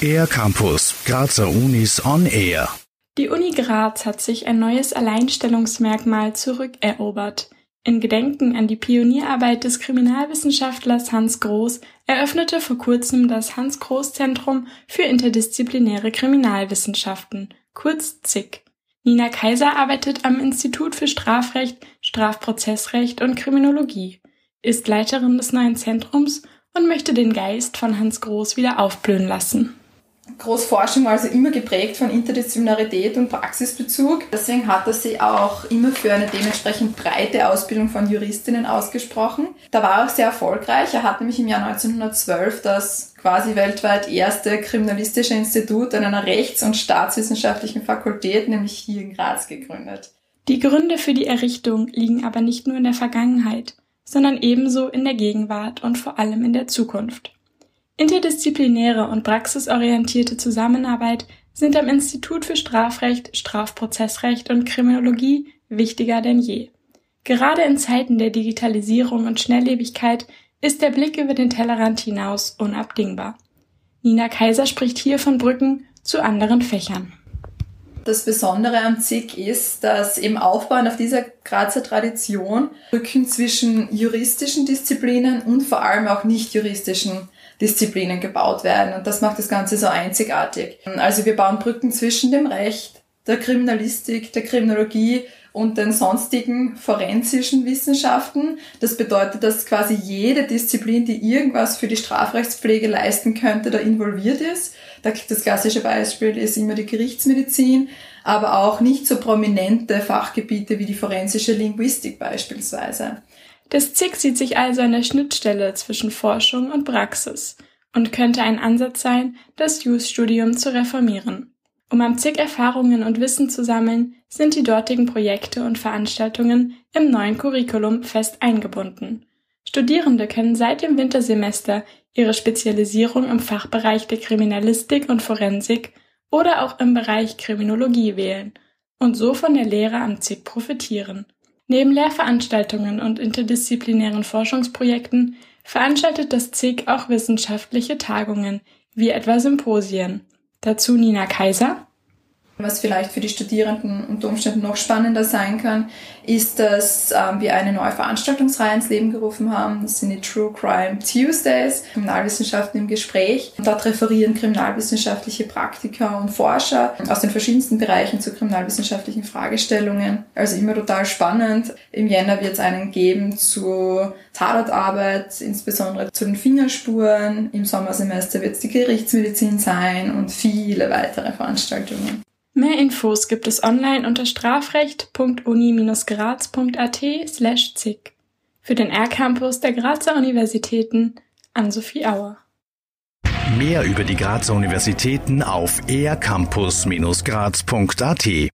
Air Campus, Grazer Unis on Air. Die Uni Graz hat sich ein neues Alleinstellungsmerkmal zurückerobert. In Gedenken an die Pionierarbeit des Kriminalwissenschaftlers Hans Groß eröffnete vor kurzem das Hans Groß Zentrum für interdisziplinäre Kriminalwissenschaften, kurz ZIK. Nina Kaiser arbeitet am Institut für Strafrecht, Strafprozessrecht und Kriminologie, ist Leiterin des neuen Zentrums und möchte den Geist von Hans Groß wieder aufblühen lassen. Großforschung war also immer geprägt von Interdisziplinarität und Praxisbezug. Deswegen hat er sich auch immer für eine dementsprechend breite Ausbildung von Juristinnen ausgesprochen. Da war er auch sehr erfolgreich. Er hat nämlich im Jahr 1912 das quasi weltweit erste kriminalistische Institut an einer rechts- und staatswissenschaftlichen Fakultät, nämlich hier in Graz, gegründet. Die Gründe für die Errichtung liegen aber nicht nur in der Vergangenheit, sondern ebenso in der Gegenwart und vor allem in der Zukunft. Interdisziplinäre und praxisorientierte Zusammenarbeit sind am Institut für Strafrecht, Strafprozessrecht und Kriminologie wichtiger denn je. Gerade in Zeiten der Digitalisierung und Schnelllebigkeit ist der Blick über den Tellerrand hinaus unabdingbar. Nina Kaiser spricht hier von Brücken zu anderen Fächern. Das Besondere am ZIG ist, dass eben aufbauend auf dieser Grazer Tradition Brücken zwischen juristischen Disziplinen und vor allem auch nicht juristischen Disziplinen gebaut werden. Und das macht das Ganze so einzigartig. Also wir bauen Brücken zwischen dem Recht, der Kriminalistik, der Kriminologie und den sonstigen forensischen Wissenschaften. Das bedeutet, dass quasi jede Disziplin, die irgendwas für die Strafrechtspflege leisten könnte, da involviert ist. Das klassische Beispiel ist immer die Gerichtsmedizin, aber auch nicht so prominente Fachgebiete wie die forensische Linguistik beispielsweise. Das ZIG sieht sich also an der Schnittstelle zwischen Forschung und Praxis und könnte ein Ansatz sein, das Jus-Studium zu reformieren. Um am ZIG Erfahrungen und Wissen zu sammeln, sind die dortigen Projekte und Veranstaltungen im neuen Curriculum fest eingebunden. Studierende können seit dem Wintersemester ihre Spezialisierung im Fachbereich der Kriminalistik und Forensik oder auch im Bereich Kriminologie wählen und so von der Lehre am ZIG profitieren. Neben Lehrveranstaltungen und interdisziplinären Forschungsprojekten veranstaltet das ZIG auch wissenschaftliche Tagungen, wie etwa Symposien. Dazu Nina Kaiser, was vielleicht für die Studierenden unter Umständen noch spannender sein kann, ist, dass ähm, wir eine neue Veranstaltungsreihe ins Leben gerufen haben. Das sind die True Crime Tuesdays, Kriminalwissenschaften im Gespräch. Und dort referieren kriminalwissenschaftliche Praktiker und Forscher aus den verschiedensten Bereichen zu kriminalwissenschaftlichen Fragestellungen. Also immer total spannend. Im Jänner wird es einen geben zu Tatortarbeit, insbesondere zu den Fingerspuren. Im Sommersemester wird es die Gerichtsmedizin sein und viele weitere Veranstaltungen. Mehr Infos gibt es online unter strafrecht.uni-graz.at slash zig. Für den R-Campus der Grazer Universitäten an Sophie Auer. Mehr über die Grazer Universitäten auf ercampus-graz.at